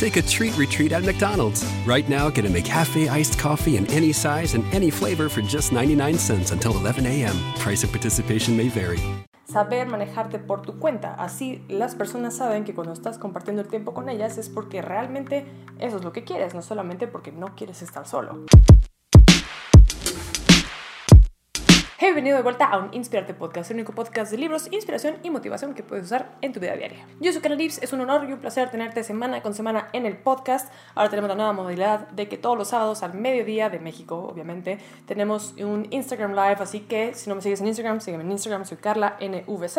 Take a treat retreat at McDonald's. Right now, get a McCafe iced coffee in any size and any flavor for just 99 cents until 11 a.m. Price of participation may vary. Saber manejarte por tu cuenta. Así las personas saben que cuando estás compartiendo el tiempo con ellas es porque realmente eso es lo que quieres, no solamente porque no quieres estar solo. Bienvenido de vuelta a un Inspirarte Podcast, el único podcast de libros, inspiración y motivación que puedes usar en tu vida diaria. Yo soy Carla Lips, es un honor y un placer tenerte semana con semana en el podcast. Ahora tenemos la nueva modalidad de que todos los sábados al mediodía de México, obviamente, tenemos un Instagram Live, así que si no me sigues en Instagram, sígueme en Instagram, soy Carla NVZ,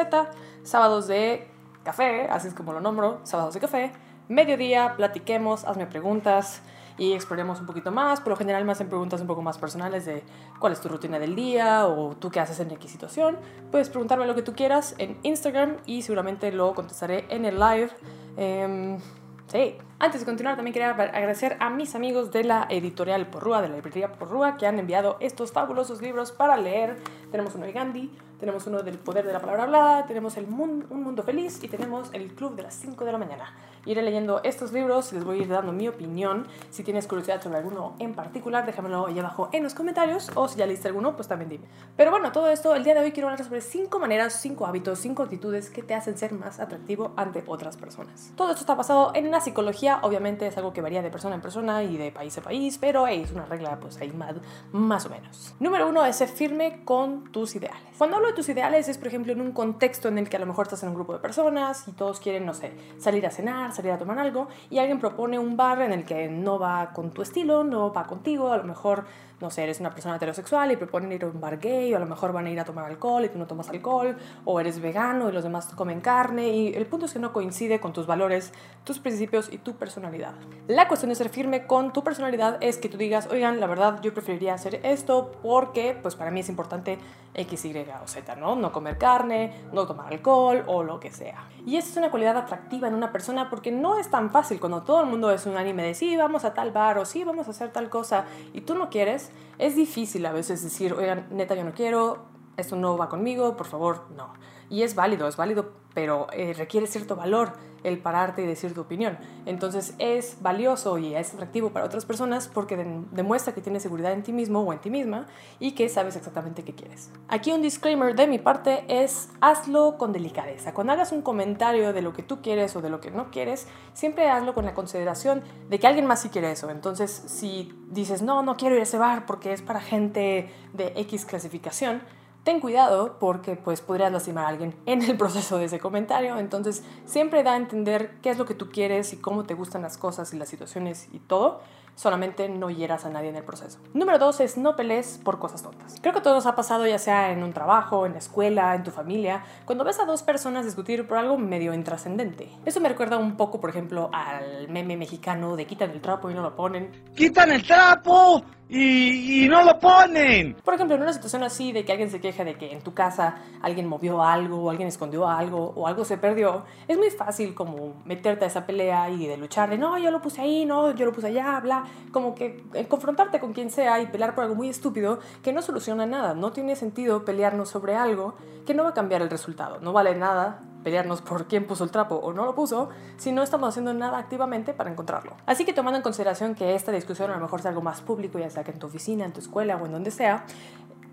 sábados de café, así es como lo nombro, sábados de café, mediodía, platiquemos, hazme preguntas y exploremos un poquito más. Por lo general me hacen preguntas un poco más personales de cuál es tu rutina del día o tú qué haces en X situación. Puedes preguntarme lo que tú quieras en Instagram y seguramente lo contestaré en el live. Eh, sí. Antes de continuar, también quería agradecer a mis amigos de la editorial Porrúa, de la librería Porrúa, que han enviado estos fabulosos libros para leer. Tenemos uno de Gandhi, tenemos uno del poder de la palabra hablada, tenemos el Un Mundo Feliz y tenemos el Club de las 5 de la mañana. Iré leyendo estos libros les voy a ir dando mi opinión. Si tienes curiosidad sobre alguno en particular, déjamelo ahí abajo en los comentarios o si ya leíste alguno, pues también dime. Pero bueno, todo esto, el día de hoy quiero hablar sobre 5 maneras, 5 hábitos, 5 actitudes que te hacen ser más atractivo ante otras personas. Todo esto está basado en la psicología, obviamente es algo que varía de persona en persona y de país a país, pero hey, es una regla pues ahí más, más o menos. Número uno es ser firme con tus ideales. Cuando hablo de tus ideales es, por ejemplo, en un contexto en el que a lo mejor estás en un grupo de personas y todos quieren, no sé, salir a cenar, salir a tomar algo y alguien propone un bar en el que no va con tu estilo, no va contigo, a lo mejor no sé, eres una persona heterosexual y proponen ir a un bar gay, o a lo mejor van a ir a tomar alcohol y tú no tomas alcohol, o eres vegano y los demás comen carne, y el punto es que no coincide con tus valores, tus principios y tu personalidad. La cuestión de ser firme con tu personalidad es que tú digas, oigan, la verdad yo preferiría hacer esto porque pues para mí es importante X, Y o Z, ¿no? No comer carne, no tomar alcohol o lo que sea. Y esa es una cualidad atractiva en una persona porque no es tan fácil cuando todo el mundo es un anime de sí, vamos a tal bar o sí, vamos a hacer tal cosa y tú no quieres, es difícil a veces decir, oigan, neta, yo no quiero, esto no va conmigo, por favor, no. Y es válido, es válido, pero eh, requiere cierto valor el pararte y decir tu opinión. Entonces es valioso y es atractivo para otras personas porque demuestra que tienes seguridad en ti mismo o en ti misma y que sabes exactamente qué quieres. Aquí un disclaimer de mi parte es hazlo con delicadeza. Cuando hagas un comentario de lo que tú quieres o de lo que no quieres, siempre hazlo con la consideración de que alguien más sí quiere eso. Entonces si dices, no, no quiero ir a ese bar porque es para gente de X clasificación, ten cuidado porque pues podrías lastimar a alguien en el proceso de ese comentario. Entonces siempre da a entender qué es lo que tú quieres y cómo te gustan las cosas y las situaciones y todo. Solamente no hieras a nadie en el proceso. Número dos es no pelees por cosas tontas. Creo que todo nos ha pasado ya sea en un trabajo, en la escuela, en tu familia, cuando ves a dos personas discutir por algo medio intrascendente. Eso me recuerda un poco, por ejemplo, al meme mexicano de quitan el trapo y no lo ponen. ¡Quitan el trapo! Y, y, no lo ponen. Por ejemplo, en una situación así de que alguien se queja de que en tu casa alguien movió algo o alguien escondió algo o algo se perdió, es muy fácil como meterte a esa pelea y de luchar de no, yo lo puse ahí, no, yo lo puse allá, bla, como que confrontarte con quien sea y pelear por algo muy estúpido que no soluciona nada. No tiene sentido pelearnos sobre algo que no va a cambiar el resultado. No vale nada pelearnos por quién puso el trapo o no lo puso si no estamos haciendo nada activamente para encontrarlo. Así que tomando en consideración que esta discusión a lo mejor es algo más público, ya sea que en tu oficina, en tu escuela o en donde sea,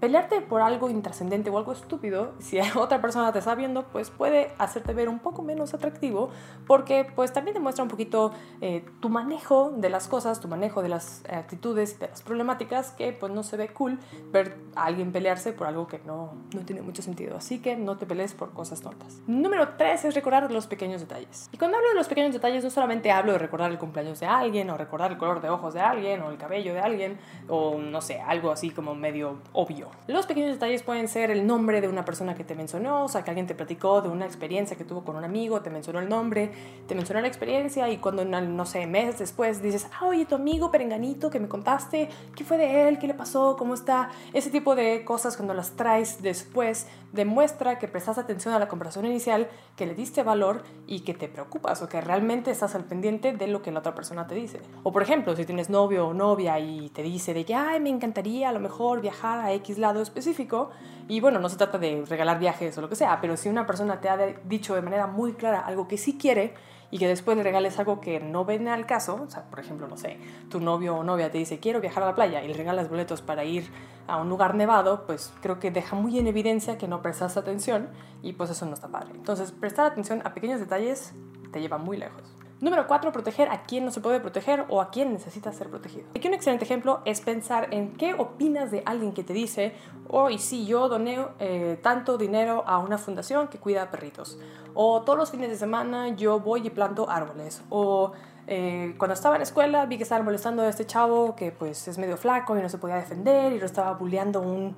pelearte por algo intrascendente o algo estúpido, si otra persona te está viendo, pues puede hacerte ver un poco menos atractivo, porque pues también demuestra un poquito eh, tu manejo de las cosas, tu manejo de las actitudes, de las problemáticas, que pues no se ve cool ver a alguien pelearse por algo que no, no tiene mucho sentido. Así que no te pelees por cosas tontas. Número 3 es recordar los pequeños detalles. Y cuando hablo de los pequeños detalles, no solamente hablo de recordar el cumpleaños de alguien, o recordar el color de ojos de alguien, o el cabello de alguien, o no sé, algo así como medio obvio Los pequeños detalles pueden ser el nombre de una persona que te mencionó, o sea, que alguien te platicó de una experiencia que tuvo con un amigo, te mencionó el nombre, te mencionó la experiencia y cuando, no sé, meses después dices, ah, oye, tu amigo perenganito que me contaste, ¿qué fue de él? ¿Qué le pasó? ¿Cómo está? Ese tipo de cosas cuando las traes después demuestra que prestas atención a la conversación inicial, que le diste valor y que te preocupas o que realmente estás al pendiente de lo que la otra persona te dice. O por ejemplo, si tienes novio o novia y te dice de que, ay, me encantaría a lo mejor viajar a X lado específico, y bueno, no se trata de regalar viajes o lo que sea, pero si una persona te ha dicho de manera muy clara algo que sí quiere, y que después le regales algo que no viene al caso, o sea, por ejemplo, no sé, tu novio o novia te dice quiero viajar a la playa y le regalas boletos para ir a un lugar nevado, pues creo que deja muy en evidencia que no prestas atención y pues eso no está padre. Entonces, prestar atención a pequeños detalles te lleva muy lejos. Número 4, proteger a quien no se puede proteger o a quien necesita ser protegido. Aquí un excelente ejemplo es pensar en qué opinas de alguien que te dice, oh, sí, yo doné eh, tanto dinero a una fundación que cuida a perritos. O todos los fines de semana yo voy y planto árboles. O eh, cuando estaba en la escuela vi que estaban molestando a este chavo que pues es medio flaco y no se podía defender y lo estaba bulleando un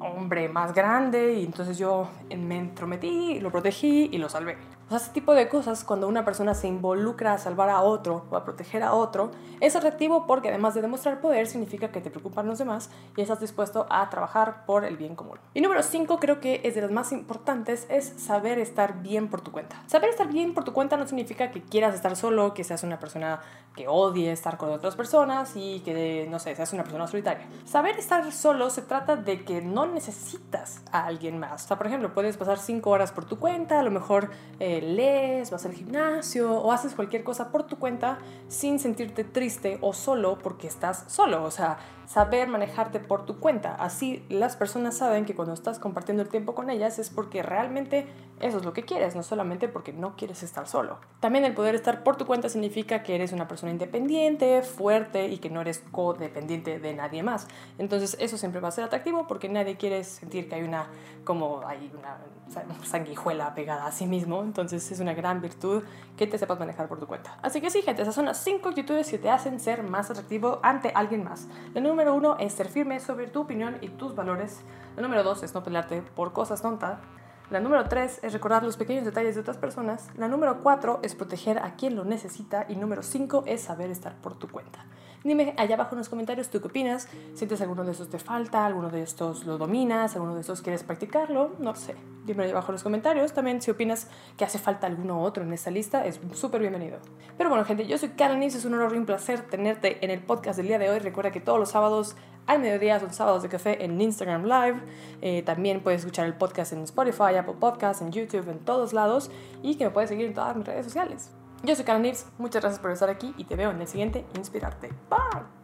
hombre más grande y entonces yo me entrometí, lo protegí y lo salvé. Sea, ese tipo de cosas, cuando una persona se involucra a salvar a otro o a proteger a otro, es atractivo porque además de demostrar poder, significa que te preocupan los demás y estás dispuesto a trabajar por el bien común. Y número 5, creo que es de las más importantes, es saber estar bien por tu cuenta. Saber estar bien por tu cuenta no significa que quieras estar solo, que seas una persona que odie estar con otras personas y que, no sé, seas una persona solitaria. Saber estar solo se trata de que no necesitas a alguien más. O sea, por ejemplo, puedes pasar 5 horas por tu cuenta, a lo mejor... Eh, lees, vas al gimnasio o haces cualquier cosa por tu cuenta sin sentirte triste o solo porque estás solo. O sea, saber manejarte por tu cuenta. Así las personas saben que cuando estás compartiendo el tiempo con ellas es porque realmente eso es lo que quieres, no solamente porque no quieres estar solo. También el poder estar por tu cuenta significa que eres una persona independiente, fuerte y que no eres codependiente de nadie más. Entonces eso siempre va a ser atractivo porque nadie quiere sentir que hay una como hay una sanguijuela pegada a sí mismo. Entonces es una gran virtud que te sepas manejar por tu cuenta. Así que sí, gente, esas son las cinco actitudes que te hacen ser más atractivo ante alguien más. La número uno es ser firme sobre tu opinión y tus valores. La número dos es no pelearte por cosas tontas. La número 3 es recordar los pequeños detalles de otras personas. La número 4 es proteger a quien lo necesita. Y número 5 es saber estar por tu cuenta. Dime allá abajo en los comentarios tú qué opinas. ¿Sientes alguno de estos te falta? ¿Alguno de estos lo dominas? ¿Alguno de estos quieres practicarlo? No sé. Dime allá abajo en los comentarios. También si opinas que hace falta alguno otro en esta lista, es súper bienvenido. Pero bueno, gente, yo soy Karen Es un honor y un placer tenerte en el podcast del día de hoy. Recuerda que todos los sábados al mediodía son sábados de café en Instagram Live. Eh, también puedes escuchar el podcast en Spotify, Apple Podcasts, en YouTube, en todos lados. Y que me puedes seguir en todas mis redes sociales. Yo soy Karen muchas gracias por estar aquí y te veo en el siguiente Inspirarte. Bye.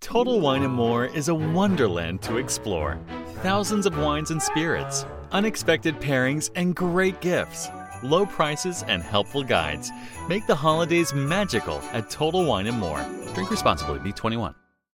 Total Wine and More is a wonderland to explore. Thousands of wines and spirits, unexpected pairings, and great gifts. Low prices and helpful guides make the holidays magical at Total Wine and More. Drink responsibly, be 21.